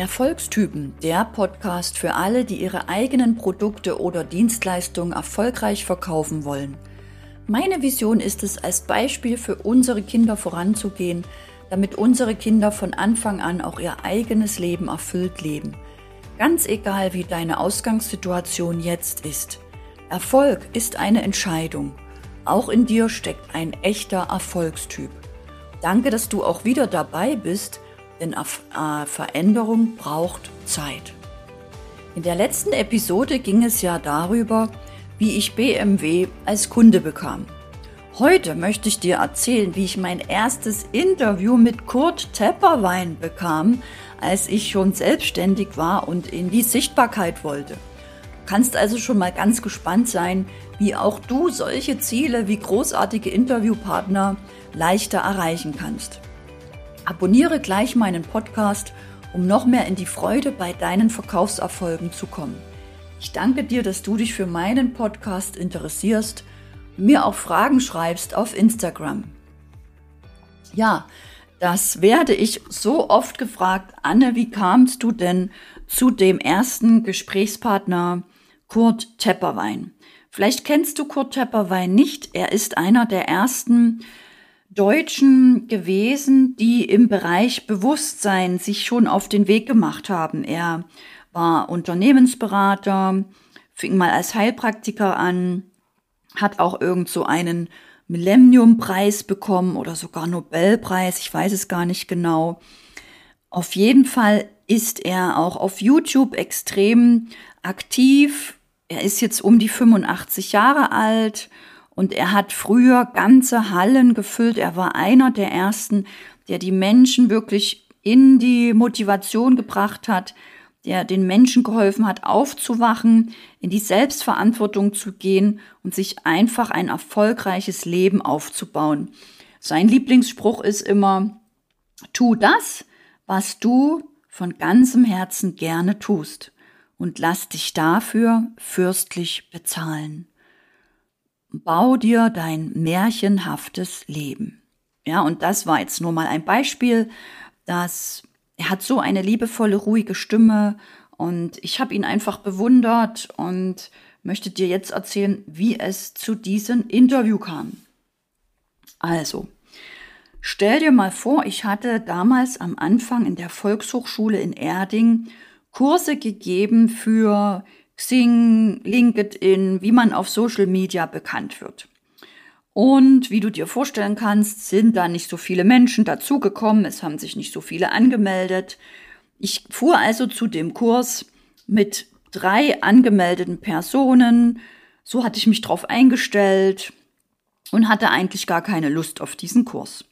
Erfolgstypen, der Podcast für alle, die ihre eigenen Produkte oder Dienstleistungen erfolgreich verkaufen wollen. Meine Vision ist es, als Beispiel für unsere Kinder voranzugehen, damit unsere Kinder von Anfang an auch ihr eigenes Leben erfüllt leben. Ganz egal, wie deine Ausgangssituation jetzt ist. Erfolg ist eine Entscheidung. Auch in dir steckt ein echter Erfolgstyp. Danke, dass du auch wieder dabei bist denn Veränderung braucht Zeit. In der letzten Episode ging es ja darüber, wie ich BMW als Kunde bekam. Heute möchte ich dir erzählen, wie ich mein erstes Interview mit Kurt Tepperwein bekam, als ich schon selbstständig war und in die Sichtbarkeit wollte. Du kannst also schon mal ganz gespannt sein, wie auch du solche Ziele wie großartige Interviewpartner leichter erreichen kannst. Abonniere gleich meinen Podcast, um noch mehr in die Freude bei deinen Verkaufserfolgen zu kommen. Ich danke dir, dass du dich für meinen Podcast interessierst und mir auch Fragen schreibst auf Instagram. Ja, das werde ich so oft gefragt. Anne, wie kamst du denn zu dem ersten Gesprächspartner Kurt Tepperwein? Vielleicht kennst du Kurt Tepperwein nicht. Er ist einer der ersten Deutschen gewesen, die im Bereich Bewusstsein sich schon auf den Weg gemacht haben. Er war Unternehmensberater, fing mal als Heilpraktiker an, hat auch irgend so einen Millennium-Preis bekommen oder sogar Nobelpreis, ich weiß es gar nicht genau. Auf jeden Fall ist er auch auf YouTube extrem aktiv. Er ist jetzt um die 85 Jahre alt und er hat früher ganze Hallen gefüllt. Er war einer der ersten, der die Menschen wirklich in die Motivation gebracht hat, der den Menschen geholfen hat, aufzuwachen, in die Selbstverantwortung zu gehen und sich einfach ein erfolgreiches Leben aufzubauen. Sein Lieblingsspruch ist immer, tu das, was du von ganzem Herzen gerne tust und lass dich dafür fürstlich bezahlen bau dir dein märchenhaftes Leben. Ja, und das war jetzt nur mal ein Beispiel, dass er hat so eine liebevolle, ruhige Stimme und ich habe ihn einfach bewundert und möchte dir jetzt erzählen, wie es zu diesem Interview kam. Also, stell dir mal vor, ich hatte damals am Anfang in der Volkshochschule in Erding Kurse gegeben für Xing, LinkedIn, wie man auf Social Media bekannt wird. Und wie du dir vorstellen kannst, sind da nicht so viele Menschen dazugekommen, es haben sich nicht so viele angemeldet. Ich fuhr also zu dem Kurs mit drei angemeldeten Personen. So hatte ich mich drauf eingestellt und hatte eigentlich gar keine Lust auf diesen Kurs.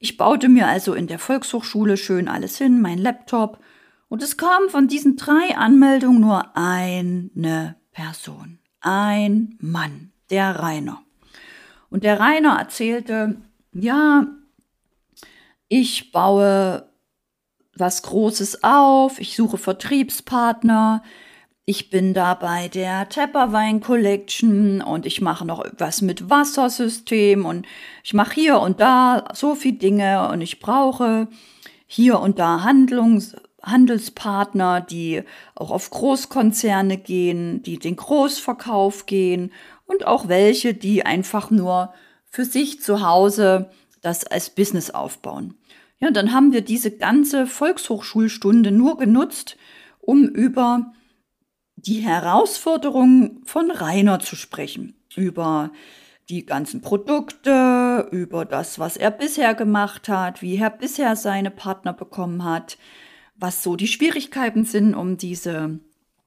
Ich baute mir also in der Volkshochschule schön alles hin, mein Laptop und es kam von diesen drei Anmeldungen nur eine Person. Ein Mann, der Rainer. Und der Rainer erzählte, ja, ich baue was Großes auf, ich suche Vertriebspartner, ich bin da bei der Tepperwein Collection und ich mache noch was mit Wassersystem und ich mache hier und da so viel Dinge und ich brauche hier und da Handlungs Handelspartner, die auch auf Großkonzerne gehen, die den Großverkauf gehen und auch welche, die einfach nur für sich zu Hause das als Business aufbauen. Ja, dann haben wir diese ganze Volkshochschulstunde nur genutzt, um über die Herausforderungen von Rainer zu sprechen, über die ganzen Produkte, über das, was er bisher gemacht hat, wie er bisher seine Partner bekommen hat, was so die Schwierigkeiten sind, um diese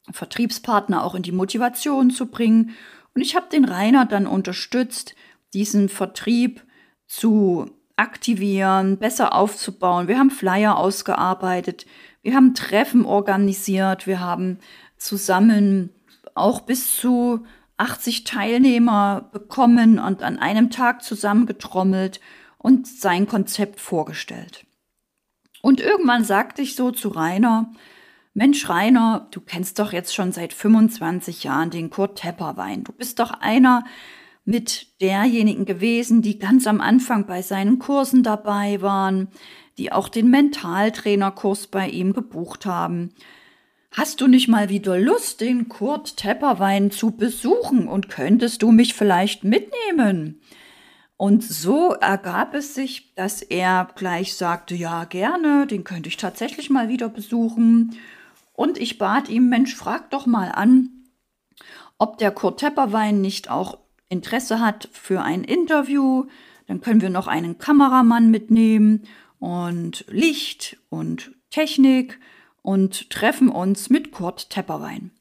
Vertriebspartner auch in die Motivation zu bringen. Und ich habe den Rainer dann unterstützt, diesen Vertrieb zu aktivieren, besser aufzubauen. Wir haben Flyer ausgearbeitet, wir haben Treffen organisiert, wir haben zusammen auch bis zu 80 Teilnehmer bekommen und an einem Tag zusammengetrommelt und sein Konzept vorgestellt. Und irgendwann sagte ich so zu Rainer, Mensch Rainer, du kennst doch jetzt schon seit 25 Jahren den Kurt Tepperwein. Du bist doch einer mit derjenigen gewesen, die ganz am Anfang bei seinen Kursen dabei waren, die auch den Mentaltrainerkurs bei ihm gebucht haben. Hast du nicht mal wieder Lust, den Kurt Tepperwein zu besuchen und könntest du mich vielleicht mitnehmen? Und so ergab es sich, dass er gleich sagte, ja, gerne, den könnte ich tatsächlich mal wieder besuchen. Und ich bat ihm, Mensch, frag doch mal an, ob der Kurt Tepperwein nicht auch Interesse hat für ein Interview. Dann können wir noch einen Kameramann mitnehmen und Licht und Technik und treffen uns mit Kurt Tepperwein.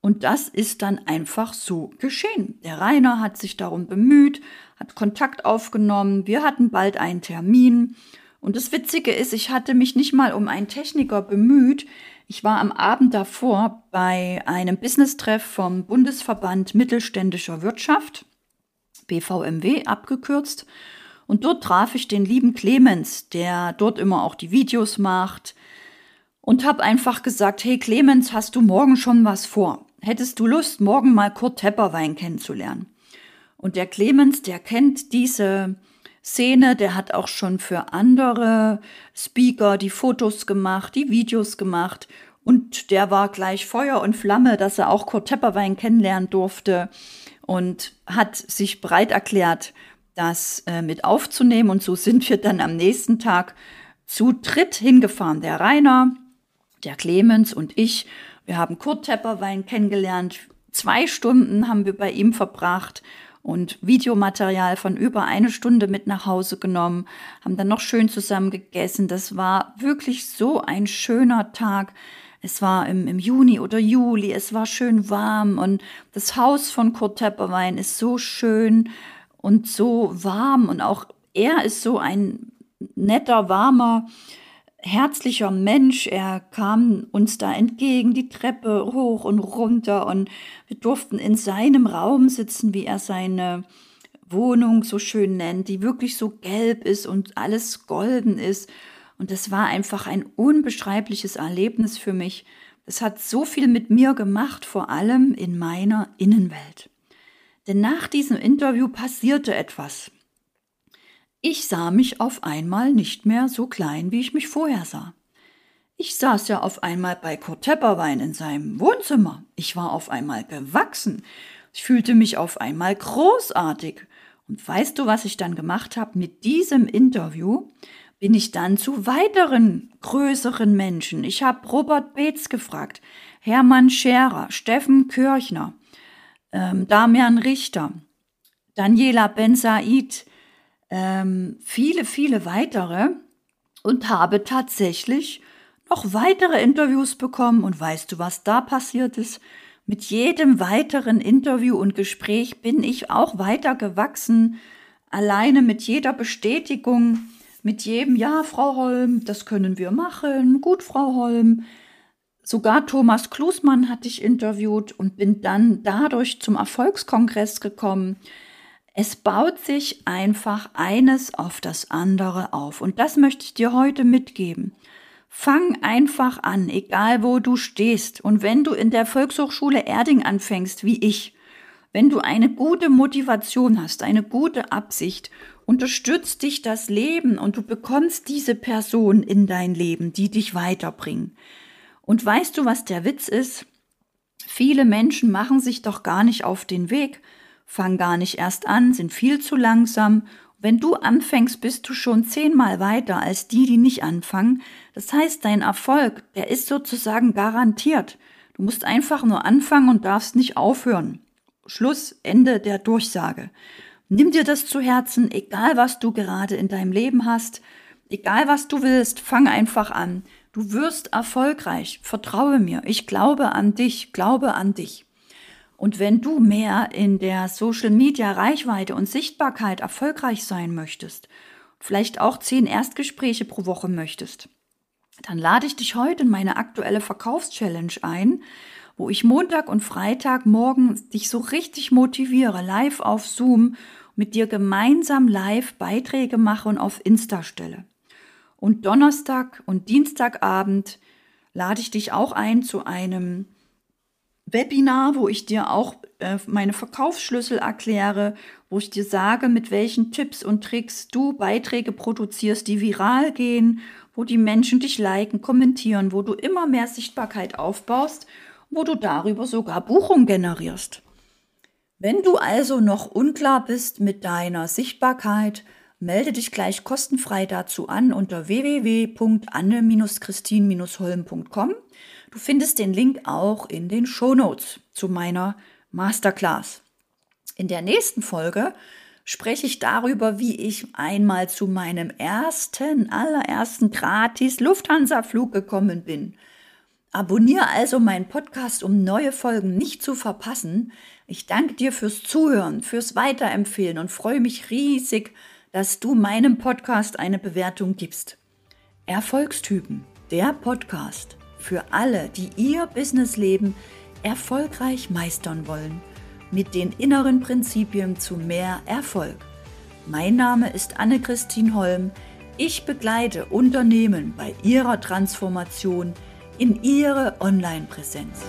Und das ist dann einfach so geschehen. Der Rainer hat sich darum bemüht, hat Kontakt aufgenommen. Wir hatten bald einen Termin. Und das Witzige ist, ich hatte mich nicht mal um einen Techniker bemüht. Ich war am Abend davor bei einem Business-Treff vom Bundesverband Mittelständischer Wirtschaft, BVMW abgekürzt. Und dort traf ich den lieben Clemens, der dort immer auch die Videos macht. Und habe einfach gesagt, hey Clemens, hast du morgen schon was vor? Hättest du Lust, morgen mal Kurt Tepperwein kennenzulernen? Und der Clemens, der kennt diese Szene, der hat auch schon für andere Speaker die Fotos gemacht, die Videos gemacht und der war gleich Feuer und Flamme, dass er auch Kurt Tepperwein kennenlernen durfte und hat sich bereit erklärt, das äh, mit aufzunehmen. Und so sind wir dann am nächsten Tag zu dritt hingefahren. Der Rainer, der Clemens und ich. Wir haben Kurt Tepperwein kennengelernt. Zwei Stunden haben wir bei ihm verbracht und Videomaterial von über eine Stunde mit nach Hause genommen, haben dann noch schön zusammen gegessen. Das war wirklich so ein schöner Tag. Es war im, im Juni oder Juli, es war schön warm und das Haus von Kurt Tepperwein ist so schön und so warm und auch er ist so ein netter, warmer, herzlicher Mensch. Er kam uns da entgegen, die Treppe hoch und runter und wir durften in seinem Raum sitzen, wie er seine Wohnung so schön nennt, die wirklich so gelb ist und alles golden ist. Und das war einfach ein unbeschreibliches Erlebnis für mich. Es hat so viel mit mir gemacht, vor allem in meiner Innenwelt. Denn nach diesem Interview passierte etwas. Ich sah mich auf einmal nicht mehr so klein, wie ich mich vorher sah. Ich saß ja auf einmal bei Kurt Tepperwein in seinem Wohnzimmer. Ich war auf einmal gewachsen. Ich fühlte mich auf einmal großartig. Und weißt du, was ich dann gemacht habe? Mit diesem Interview bin ich dann zu weiteren größeren Menschen. Ich habe Robert Beetz gefragt, Hermann Scherer, Steffen Kirchner, ähm, Damian Richter, Daniela Ben Said, ähm, viele, viele weitere und habe tatsächlich noch weitere Interviews bekommen. Und weißt du, was da passiert ist? Mit jedem weiteren Interview und Gespräch bin ich auch weiter gewachsen, alleine mit jeder Bestätigung, mit jedem Ja, Frau Holm, das können wir machen, gut, Frau Holm. Sogar Thomas Klusmann hatte ich interviewt und bin dann dadurch zum Erfolgskongress gekommen. Es baut sich einfach eines auf das andere auf. Und das möchte ich dir heute mitgeben. Fang einfach an, egal wo du stehst. Und wenn du in der Volkshochschule Erding anfängst, wie ich, wenn du eine gute Motivation hast, eine gute Absicht, unterstützt dich das Leben und du bekommst diese Person in dein Leben, die dich weiterbringen. Und weißt du, was der Witz ist? Viele Menschen machen sich doch gar nicht auf den Weg, fangen gar nicht erst an, sind viel zu langsam. Wenn du anfängst, bist du schon zehnmal weiter als die, die nicht anfangen. Das heißt, dein Erfolg, der ist sozusagen garantiert. Du musst einfach nur anfangen und darfst nicht aufhören. Schluss, Ende der Durchsage. Nimm dir das zu Herzen, egal was du gerade in deinem Leben hast, egal was du willst, fang einfach an. Du wirst erfolgreich. Vertraue mir. Ich glaube an dich. Glaube an dich. Und wenn du mehr in der Social Media Reichweite und Sichtbarkeit erfolgreich sein möchtest, vielleicht auch zehn Erstgespräche pro Woche möchtest, dann lade ich dich heute in meine aktuelle Verkaufschallenge ein, wo ich Montag und Freitag morgen dich so richtig motiviere, live auf Zoom, mit dir gemeinsam live Beiträge mache und auf Insta stelle. Und Donnerstag und Dienstagabend lade ich dich auch ein zu einem Webinar, wo ich dir auch äh, meine Verkaufsschlüssel erkläre, wo ich dir sage, mit welchen Tipps und Tricks du Beiträge produzierst, die viral gehen, wo die Menschen dich liken, kommentieren, wo du immer mehr Sichtbarkeit aufbaust, wo du darüber sogar Buchung generierst. Wenn du also noch unklar bist mit deiner Sichtbarkeit, melde dich gleich kostenfrei dazu an unter www.anne-christin-holm.com. Du findest den Link auch in den Shownotes zu meiner Masterclass. In der nächsten Folge spreche ich darüber, wie ich einmal zu meinem ersten, allerersten gratis Lufthansa-Flug gekommen bin. Abonniere also meinen Podcast, um neue Folgen nicht zu verpassen. Ich danke dir fürs Zuhören, fürs Weiterempfehlen und freue mich riesig, dass du meinem Podcast eine Bewertung gibst. Erfolgstypen, der Podcast für alle, die ihr Businessleben erfolgreich meistern wollen, mit den inneren Prinzipien zu mehr Erfolg. Mein Name ist Anne-Christine Holm. Ich begleite Unternehmen bei ihrer Transformation in ihre Online-Präsenz.